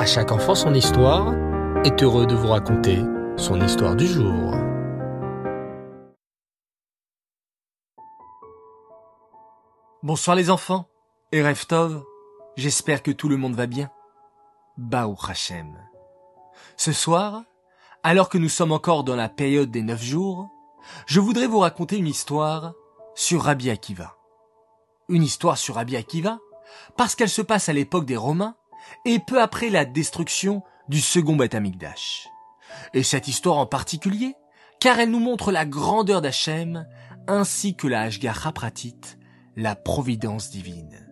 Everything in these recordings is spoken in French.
À chaque enfant son histoire est heureux de vous raconter son histoire du jour. Bonsoir les enfants et Reftov, j'espère que tout le monde va bien. Baou Hachem. Ce soir, alors que nous sommes encore dans la période des neuf jours, je voudrais vous raconter une histoire sur Rabbi Akiva. Une histoire sur Rabbi Akiva parce qu'elle se passe à l'époque des Romains et peu après la destruction du second Beth Amikdash. Et cette histoire en particulier, car elle nous montre la grandeur d'Hachem ainsi que la Hashgacha Pratit, la providence divine.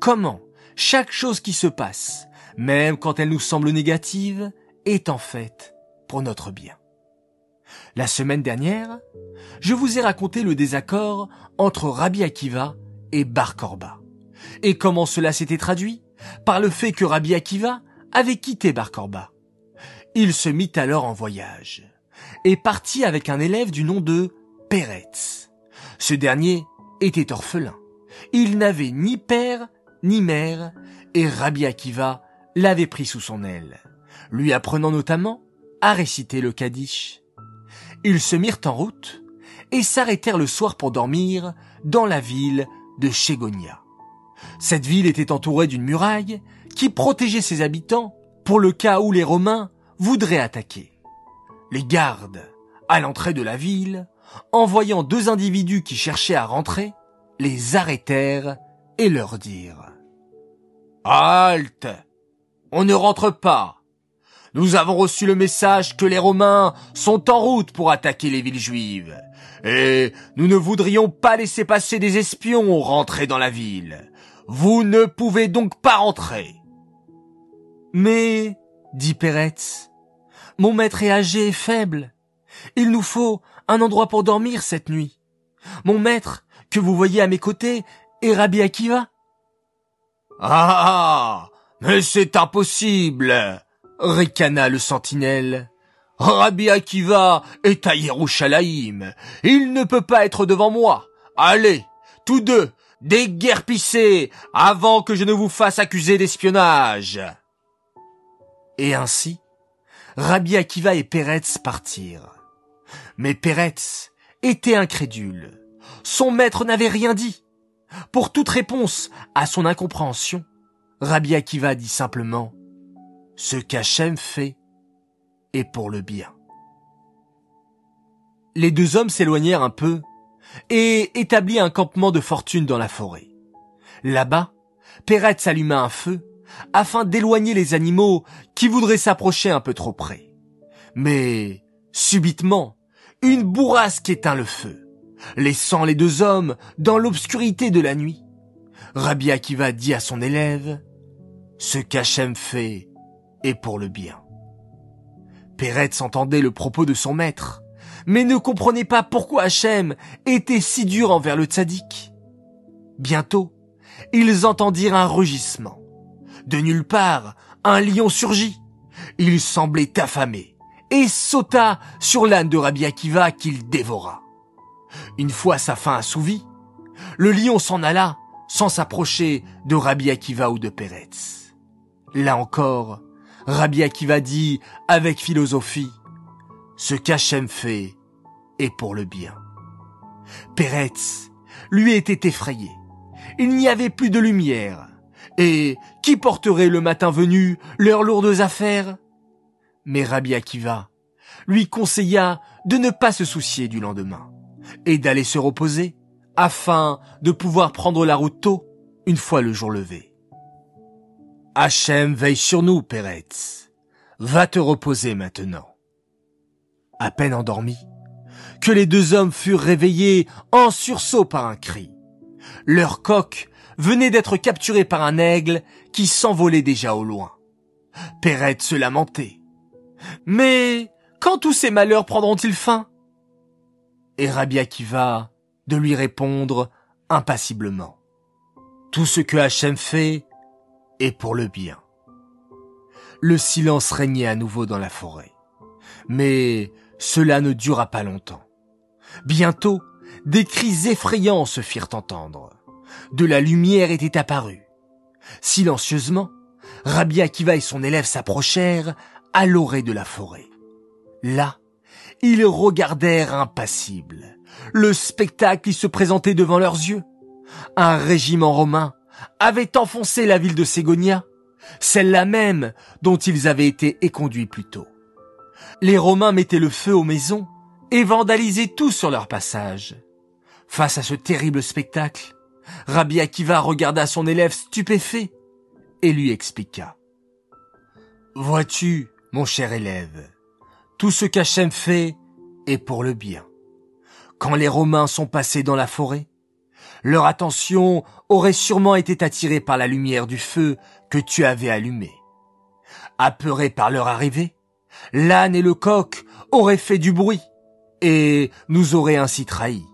Comment chaque chose qui se passe, même quand elle nous semble négative, est en fait pour notre bien. La semaine dernière, je vous ai raconté le désaccord entre Rabbi Akiva et Bar Korba. Et comment cela s'était traduit? Par le fait que Rabbi Akiva avait quitté Bar Korba. Il se mit alors en voyage et partit avec un élève du nom de Peretz. Ce dernier était orphelin. Il n'avait ni père ni mère et Rabbi Akiva l'avait pris sous son aile, lui apprenant notamment à réciter le Kaddish. Ils se mirent en route et s'arrêtèrent le soir pour dormir dans la ville de Chegonia. Cette ville était entourée d'une muraille qui protégeait ses habitants pour le cas où les Romains voudraient attaquer. Les gardes, à l'entrée de la ville, en voyant deux individus qui cherchaient à rentrer, les arrêtèrent et leur dirent Halte! On ne rentre pas Nous avons reçu le message que les Romains sont en route pour attaquer les villes juives, et nous ne voudrions pas laisser passer des espions rentrer dans la ville. Vous ne pouvez donc pas rentrer. Mais, dit Peretz, mon maître est âgé et faible. Il nous faut un endroit pour dormir cette nuit. Mon maître, que vous voyez à mes côtés, est Rabbi Akiva. Ah, mais c'est impossible, ricana le sentinelle. Rabbi Akiva est à Yerushalayim. Il ne peut pas être devant moi. Allez, tous deux, déguerpissez avant que je ne vous fasse accuser d'espionnage. Et ainsi, Rabbi Akiva et Peretz partirent. Mais Peretz était incrédule. Son maître n'avait rien dit. Pour toute réponse à son incompréhension, Rabbi Akiva dit simplement Ce qu'Hachem fait est pour le bien. Les deux hommes s'éloignèrent un peu et établit un campement de fortune dans la forêt. Là-bas, Peretz alluma un feu afin d'éloigner les animaux qui voudraient s'approcher un peu trop près. Mais, subitement, une bourrasque éteint le feu, laissant les deux hommes dans l'obscurité de la nuit. Rabbi Akiva dit à son élève, ce qu'Hachem fait est pour le bien. Peretz entendait le propos de son maître, mais ne comprenait pas pourquoi Hachem était si dur envers le tzaddik. Bientôt, ils entendirent un rugissement. De nulle part, un lion surgit. Il semblait affamé et sauta sur l'âne de Rabbi Akiva qu'il dévora. Une fois sa faim assouvie, le lion s'en alla sans s'approcher de Rabbi Akiva ou de Peretz. Là encore, Rabbi Akiva dit avec philosophie, ce qu'Hachem fait est pour le bien. Peretz, lui était effrayé. Il n'y avait plus de lumière. Et qui porterait le matin venu leurs lourdes affaires? Mais Rabbi Akiva lui conseilla de ne pas se soucier du lendemain et d'aller se reposer afin de pouvoir prendre la route tôt une fois le jour levé. Hachem veille sur nous, Peretz. Va te reposer maintenant. À peine endormi, que les deux hommes furent réveillés en sursaut par un cri. Leur coq venait d'être capturé par un aigle qui s'envolait déjà au loin. Perrette se lamentait. Mais quand tous ces malheurs prendront-ils fin? Et Rabbi Akiva de lui répondre impassiblement. Tout ce que Hachem fait est pour le bien. Le silence régnait à nouveau dans la forêt. Mais cela ne dura pas longtemps. Bientôt, des cris effrayants se firent entendre. De la lumière était apparue. Silencieusement, Rabbi Akiva et son élève s'approchèrent à l'orée de la forêt. Là, ils regardèrent impassibles le spectacle qui se présentait devant leurs yeux. Un régiment romain avait enfoncé la ville de Ségonia, celle-là même dont ils avaient été éconduits plus tôt. Les Romains mettaient le feu aux maisons et vandalisaient tout sur leur passage. Face à ce terrible spectacle, Rabbi Akiva regarda son élève stupéfait et lui expliqua. Vois-tu, mon cher élève, tout ce qu'Hachem fait est pour le bien. Quand les Romains sont passés dans la forêt, leur attention aurait sûrement été attirée par la lumière du feu que tu avais allumé. Apeurés par leur arrivée, l'âne et le coq auraient fait du bruit et nous auraient ainsi trahis.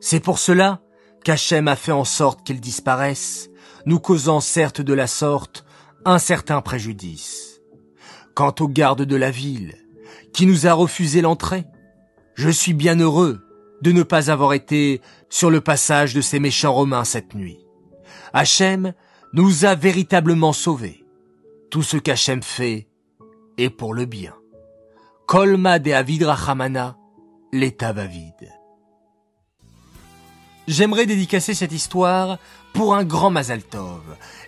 C'est pour cela qu'Hachem a fait en sorte qu'ils disparaissent, nous causant certes de la sorte un certain préjudice. Quant au garde de la ville, qui nous a refusé l'entrée, je suis bien heureux de ne pas avoir été sur le passage de ces méchants Romains cette nuit. Hachem nous a véritablement sauvés. Tout ce qu'Hachem fait est pour le bien. Kolma de Avid Rachamana, l'état va vide. J'aimerais dédicacer cette histoire pour un grand Mazaltov.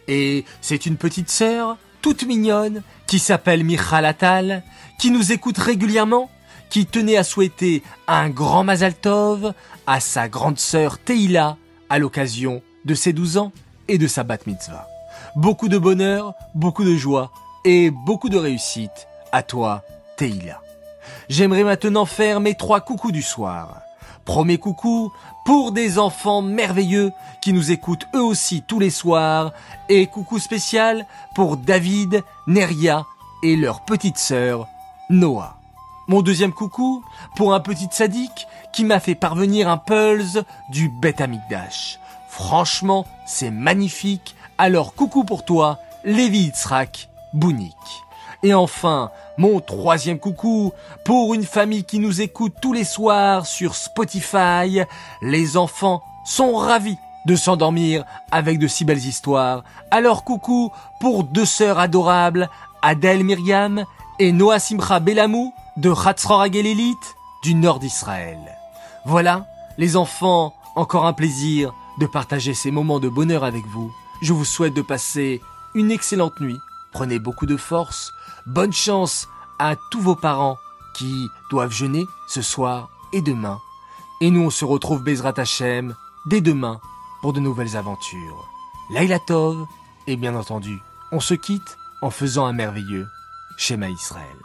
Et c'est une petite sœur, toute mignonne, qui s'appelle Michal Atal, qui nous écoute régulièrement, qui tenait à souhaiter un grand Mazaltov à sa grande sœur Teila à l'occasion de ses 12 ans et de sa bat mitzvah. Beaucoup de bonheur, beaucoup de joie et beaucoup de réussite à toi, Teila. J'aimerais maintenant faire mes trois coucous du soir. Premier coucou pour des enfants merveilleux qui nous écoutent eux aussi tous les soirs et coucou spécial pour David, Neria et leur petite sœur Noah. Mon deuxième coucou pour un petit sadique qui m'a fait parvenir un pulse du Bet Amigdash. Franchement, c'est magnifique. Alors coucou pour toi, Lévi Itzrak Bounik. Et enfin, mon troisième coucou pour une famille qui nous écoute tous les soirs sur Spotify. Les enfants sont ravis de s'endormir avec de si belles histoires. Alors coucou pour deux sœurs adorables, Adèle Myriam et Noah Simcha Belamou de Hatzror du nord d'Israël. Voilà, les enfants, encore un plaisir de partager ces moments de bonheur avec vous. Je vous souhaite de passer une excellente nuit. Prenez beaucoup de force Bonne chance à tous vos parents qui doivent jeûner ce soir et demain. Et nous, on se retrouve Bezrat Hashem dès demain pour de nouvelles aventures. Laila Tov, et bien entendu, on se quitte en faisant un merveilleux schéma Israël.